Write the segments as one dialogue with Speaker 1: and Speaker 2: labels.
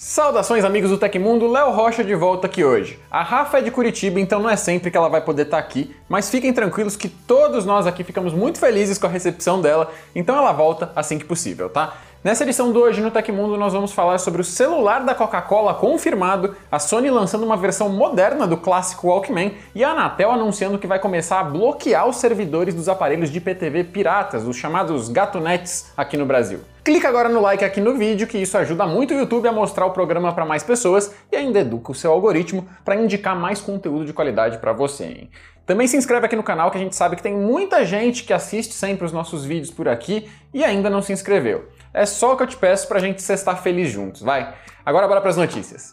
Speaker 1: Saudações amigos do Tecmundo, Léo Rocha de volta aqui hoje. A Rafa é de Curitiba, então não é sempre que ela vai poder estar aqui, mas fiquem tranquilos que todos nós aqui ficamos muito felizes com a recepção dela, então ela volta assim que possível, tá? Nessa edição de hoje no Tecmundo nós vamos falar sobre o celular da Coca-Cola confirmado, a Sony lançando uma versão moderna do clássico Walkman e a Anatel anunciando que vai começar a bloquear os servidores dos aparelhos de IPTV piratas, os chamados gatunets aqui no Brasil. Clica agora no like aqui no vídeo, que isso ajuda muito o YouTube a mostrar o programa para mais pessoas e ainda educa o seu algoritmo para indicar mais conteúdo de qualidade para você. Hein? Também se inscreve aqui no canal, que a gente sabe que tem muita gente que assiste sempre os nossos vídeos por aqui e ainda não se inscreveu. É só o que eu te peço para a gente estar feliz juntos, vai? Agora bora para as notícias.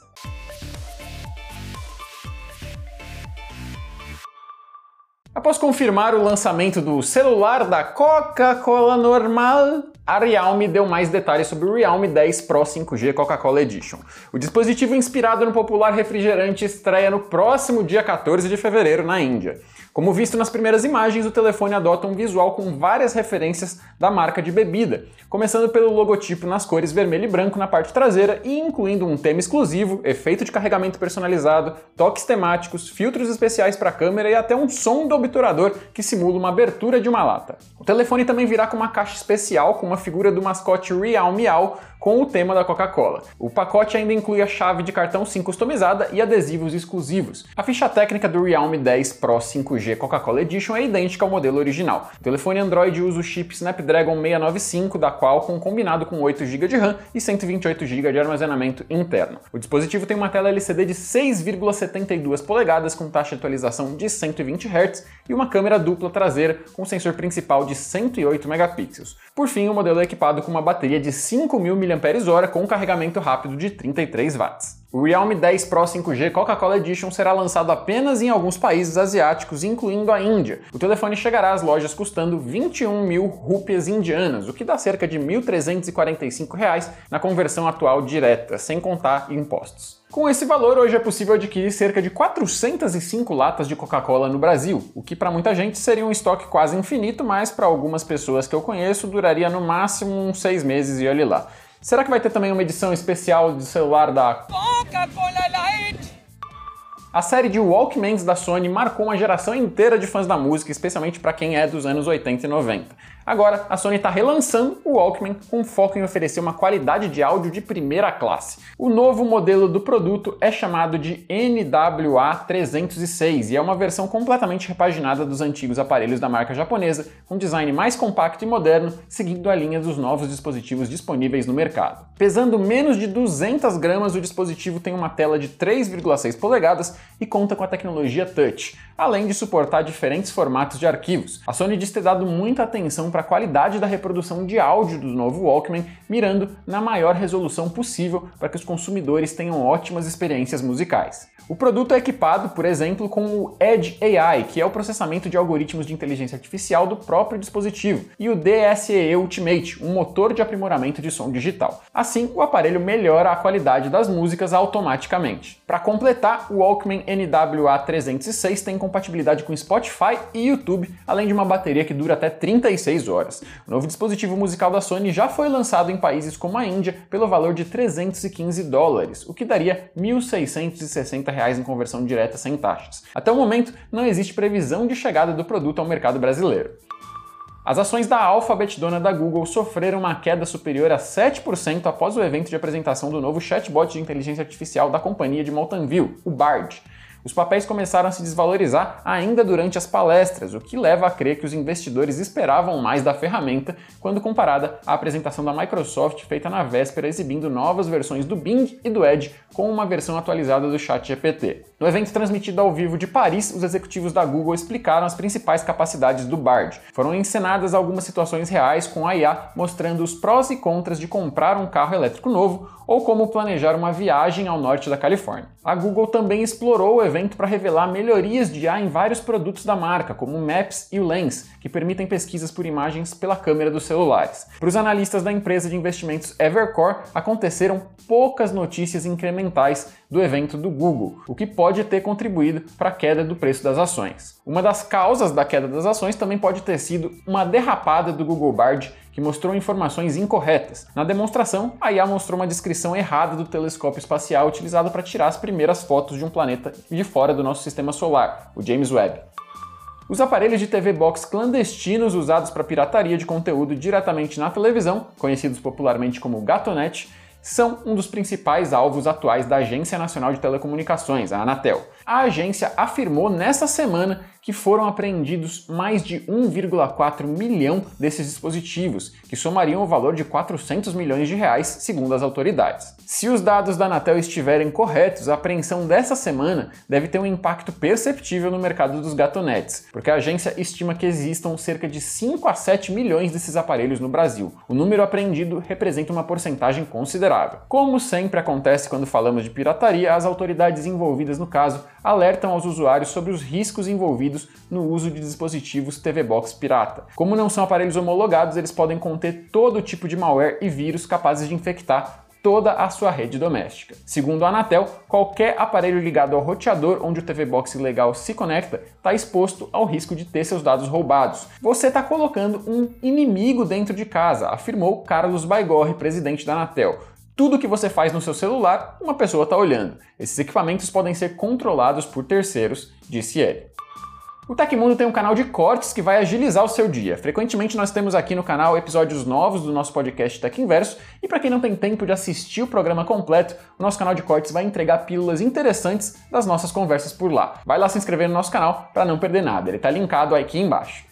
Speaker 1: Após confirmar o lançamento do celular da Coca-Cola normal, a Realme deu mais detalhes sobre o Realme 10 Pro 5G Coca-Cola Edition. O dispositivo inspirado no popular refrigerante estreia no próximo dia 14 de fevereiro na Índia. Como visto nas primeiras imagens, o telefone adota um visual com várias referências da marca de bebida, começando pelo logotipo nas cores vermelho e branco na parte traseira e incluindo um tema exclusivo, efeito de carregamento personalizado, toques temáticos, filtros especiais para a câmera e até um som do obturador que simula uma abertura de uma lata. O telefone também virá com uma caixa especial com uma figura do mascote Real Meow com o tema da Coca-Cola. O pacote ainda inclui a chave de cartão SIM customizada e adesivos exclusivos. A ficha técnica do Realme 10 Pro 5G Coca-Cola Edition é idêntica ao modelo original. O telefone Android usa o chip Snapdragon 695 da Qualcomm combinado com 8 GB de RAM e 128 GB de armazenamento interno. O dispositivo tem uma tela LCD de 6,72 polegadas com taxa de atualização de 120 Hz e uma câmera dupla traseira com sensor principal de 108 megapixels. Por fim, o modelo é equipado com uma bateria de 5.000 mAh com carregamento rápido de 33 watts. O Realme 10 Pro 5G Coca-Cola Edition será lançado apenas em alguns países asiáticos, incluindo a Índia. O telefone chegará às lojas custando 21 mil rúpias indianas, o que dá cerca de R$ 1.345 na conversão atual direta, sem contar impostos. Com esse valor, hoje é possível adquirir cerca de 405 latas de Coca-Cola no Brasil, o que para muita gente seria um estoque quase infinito, mas para algumas pessoas que eu conheço duraria no máximo uns seis meses e olhe lá. Será que vai ter também uma edição especial de celular da Coca-Cola? A série de Walkmans da Sony marcou uma geração inteira de fãs da música, especialmente para quem é dos anos 80 e 90. Agora, a Sony está relançando o Walkman com foco em oferecer uma qualidade de áudio de primeira classe. O novo modelo do produto é chamado de NWA306 e é uma versão completamente repaginada dos antigos aparelhos da marca japonesa, com design mais compacto e moderno, seguindo a linha dos novos dispositivos disponíveis no mercado. Pesando menos de 200 gramas, o dispositivo tem uma tela de 3,6 polegadas e conta com a tecnologia Touch, além de suportar diferentes formatos de arquivos. A Sony diz ter dado muita atenção para a qualidade da reprodução de áudio do novo Walkman, mirando na maior resolução possível para que os consumidores tenham ótimas experiências musicais. O produto é equipado, por exemplo, com o Edge AI, que é o processamento de algoritmos de inteligência artificial do próprio dispositivo, e o DSE Ultimate, um motor de aprimoramento de som digital. Assim, o aparelho melhora a qualidade das músicas automaticamente. Para completar, o Walkman NWA306 tem compatibilidade com Spotify e YouTube, além de uma bateria que dura até 36 horas. O novo dispositivo musical da Sony já foi lançado em países como a Índia pelo valor de 315 dólares, o que daria 1.660 reais em conversão direta sem taxas. Até o momento, não existe previsão de chegada do produto ao mercado brasileiro. As ações da Alphabet, dona da Google, sofreram uma queda superior a 7% após o evento de apresentação do novo chatbot de inteligência artificial da companhia de Mountain View, o Bard. Os papéis começaram a se desvalorizar ainda durante as palestras, o que leva a crer que os investidores esperavam mais da ferramenta quando comparada à apresentação da Microsoft feita na véspera exibindo novas versões do Bing e do Edge com uma versão atualizada do ChatGPT. No evento transmitido ao vivo de Paris, os executivos da Google explicaram as principais capacidades do Bard. Foram encenadas algumas situações reais com a IA mostrando os prós e contras de comprar um carro elétrico novo ou como planejar uma viagem ao norte da Califórnia. A Google também explorou o evento para revelar melhorias de IA em vários produtos da marca, como o Maps e o Lens, que permitem pesquisas por imagens pela câmera dos celulares. Para os analistas da empresa de investimentos Evercore, aconteceram poucas notícias incrementais do evento do Google, o que pode ter contribuído para a queda do preço das ações. Uma das causas da queda das ações também pode ter sido uma derrapada do Google Bard que mostrou informações incorretas. Na demonstração, a IA mostrou uma descrição errada do telescópio espacial utilizado para tirar as primeiras fotos de um planeta de fora do nosso sistema solar, o James Webb. Os aparelhos de TV Box clandestinos usados para pirataria de conteúdo diretamente na televisão, conhecidos popularmente como Gatonet, são um dos principais alvos atuais da Agência Nacional de Telecomunicações, a Anatel. A agência afirmou nesta semana que foram apreendidos mais de 1,4 milhão desses dispositivos, que somariam o valor de 400 milhões de reais, segundo as autoridades. Se os dados da Anatel estiverem corretos, a apreensão dessa semana deve ter um impacto perceptível no mercado dos gatonetes, porque a agência estima que existam cerca de 5 a 7 milhões desses aparelhos no Brasil. O número apreendido representa uma porcentagem considerável. Como sempre acontece quando falamos de pirataria, as autoridades envolvidas no caso alertam aos usuários sobre os riscos envolvidos no uso de dispositivos TV Box pirata. Como não são aparelhos homologados, eles podem conter todo tipo de malware e vírus capazes de infectar toda a sua rede doméstica. Segundo a Anatel, qualquer aparelho ligado ao roteador onde o TV Box legal se conecta está exposto ao risco de ter seus dados roubados. Você está colocando um inimigo dentro de casa, afirmou Carlos Baigorre, presidente da Anatel. Tudo que você faz no seu celular, uma pessoa está olhando. Esses equipamentos podem ser controlados por terceiros, disse ele. O Tecmundo tem um canal de cortes que vai agilizar o seu dia. Frequentemente nós temos aqui no canal episódios novos do nosso podcast Tech Inverso, e para quem não tem tempo de assistir o programa completo, o nosso canal de cortes vai entregar pílulas interessantes das nossas conversas por lá. Vai lá se inscrever no nosso canal para não perder nada, ele está linkado aqui embaixo.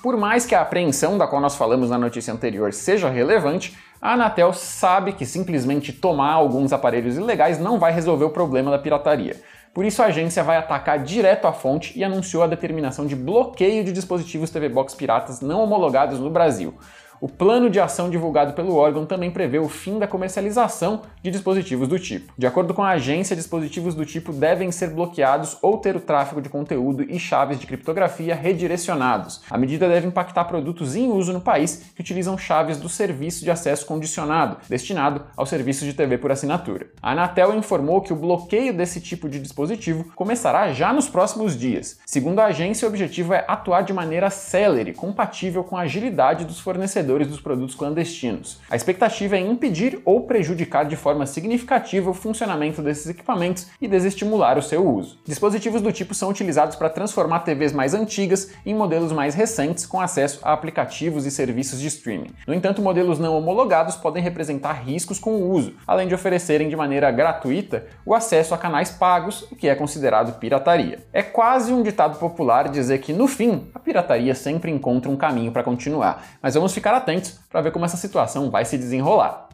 Speaker 1: Por mais que a apreensão da qual nós falamos na notícia anterior seja relevante, a Anatel sabe que simplesmente tomar alguns aparelhos ilegais não vai resolver o problema da pirataria. Por isso a agência vai atacar direto a fonte e anunciou a determinação de bloqueio de dispositivos TV Box piratas não homologados no Brasil. O plano de ação divulgado pelo órgão também prevê o fim da comercialização de dispositivos do tipo. De acordo com a agência, dispositivos do tipo devem ser bloqueados ou ter o tráfego de conteúdo e chaves de criptografia redirecionados. A medida deve impactar produtos em uso no país que utilizam chaves do serviço de acesso condicionado, destinado ao serviço de TV por assinatura. A Anatel informou que o bloqueio desse tipo de dispositivo começará já nos próximos dias. Segundo a agência, o objetivo é atuar de maneira célere, compatível com a agilidade dos fornecedores vendedores dos produtos clandestinos. A expectativa é impedir ou prejudicar de forma significativa o funcionamento desses equipamentos e desestimular o seu uso. Dispositivos do tipo são utilizados para transformar TVs mais antigas em modelos mais recentes com acesso a aplicativos e serviços de streaming. No entanto, modelos não homologados podem representar riscos com o uso, além de oferecerem de maneira gratuita o acesso a canais pagos, o que é considerado pirataria. É quase um ditado popular dizer que, no fim, a pirataria sempre encontra um caminho para continuar, mas vamos ficar atentos para ver como essa situação vai se desenrolar.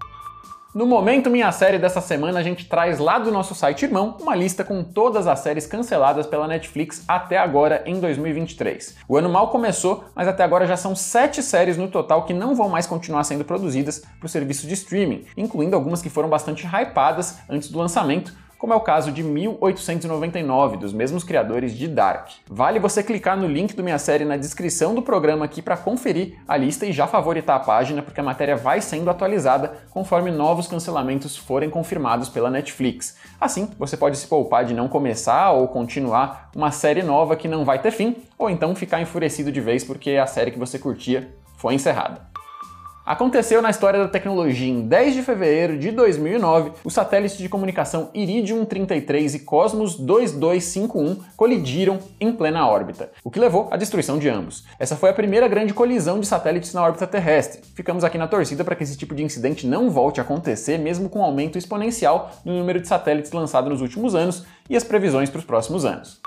Speaker 1: No Momento Minha Série dessa semana, a gente traz lá do nosso site irmão uma lista com todas as séries canceladas pela Netflix até agora em 2023. O ano mal começou, mas até agora já são sete séries no total que não vão mais continuar sendo produzidas para o serviço de streaming, incluindo algumas que foram bastante hypadas antes do lançamento, como é o caso de 1899, dos mesmos criadores de Dark. Vale você clicar no link do Minha Série na descrição do programa aqui para conferir a lista e já favoritar a página, porque a matéria vai sendo atualizada conforme novos cancelamentos forem confirmados pela Netflix. Assim, você pode se poupar de não começar ou continuar uma série nova que não vai ter fim, ou então ficar enfurecido de vez porque a série que você curtia foi encerrada. Aconteceu na história da tecnologia em 10 de fevereiro de 2009, os satélites de comunicação Iridium 33 e Cosmos 2251 colidiram em plena órbita, o que levou à destruição de ambos. Essa foi a primeira grande colisão de satélites na órbita terrestre. Ficamos aqui na torcida para que esse tipo de incidente não volte a acontecer, mesmo com o um aumento exponencial no número de satélites lançados nos últimos anos e as previsões para os próximos anos.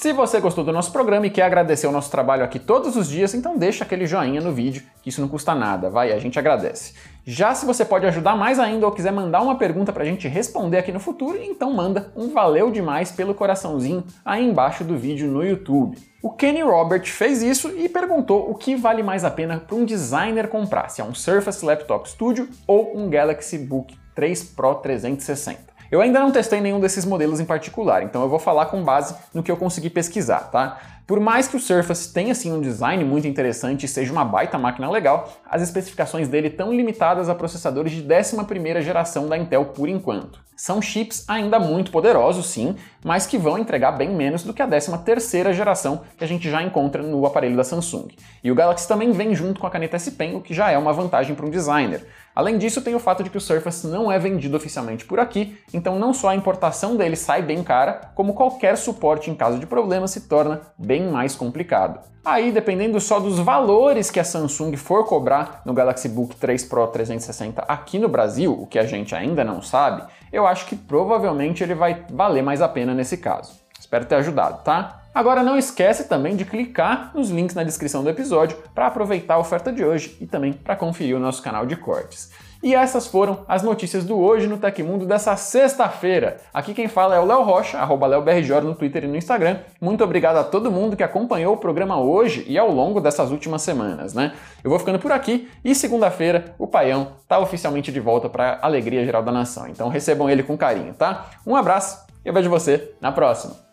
Speaker 1: Se você gostou do nosso programa e quer agradecer o nosso trabalho aqui todos os dias, então deixa aquele joinha no vídeo, que isso não custa nada, vai, a gente agradece. Já se você pode ajudar mais ainda ou quiser mandar uma pergunta pra gente responder aqui no futuro, então manda um valeu demais pelo coraçãozinho aí embaixo do vídeo no YouTube. O Kenny Robert fez isso e perguntou o que vale mais a pena para um designer comprar, se é um Surface Laptop Studio ou um Galaxy Book 3 Pro 360. Eu ainda não testei nenhum desses modelos em particular, então eu vou falar com base no que eu consegui pesquisar, tá? Por mais que o Surface tenha sim um design muito interessante e seja uma baita máquina legal, as especificações dele estão limitadas a processadores de 11ª geração da Intel por enquanto. São chips ainda muito poderosos, sim, mas que vão entregar bem menos do que a 13ª geração que a gente já encontra no aparelho da Samsung. E o Galaxy também vem junto com a caneta S Pen, o que já é uma vantagem para um designer. Além disso, tem o fato de que o Surface não é vendido oficialmente por aqui, então não só a importação dele sai bem cara, como qualquer suporte em caso de problema se torna bem mais complicado. Aí, dependendo só dos valores que a Samsung for cobrar no Galaxy Book 3 Pro 360 aqui no Brasil, o que a gente ainda não sabe, eu acho que provavelmente ele vai valer mais a pena nesse caso. Espero ter ajudado, tá? Agora não esquece também de clicar nos links na descrição do episódio para aproveitar a oferta de hoje e também para conferir o nosso canal de cortes. E essas foram as notícias do Hoje no Tecmundo dessa sexta-feira. Aqui quem fala é o Léo Rocha, arroba LeoBRJ no Twitter e no Instagram. Muito obrigado a todo mundo que acompanhou o programa hoje e ao longo dessas últimas semanas, né? Eu vou ficando por aqui e segunda-feira o Paião tá oficialmente de volta para alegria geral da nação. Então recebam ele com carinho, tá? Um abraço e eu vejo você na próxima.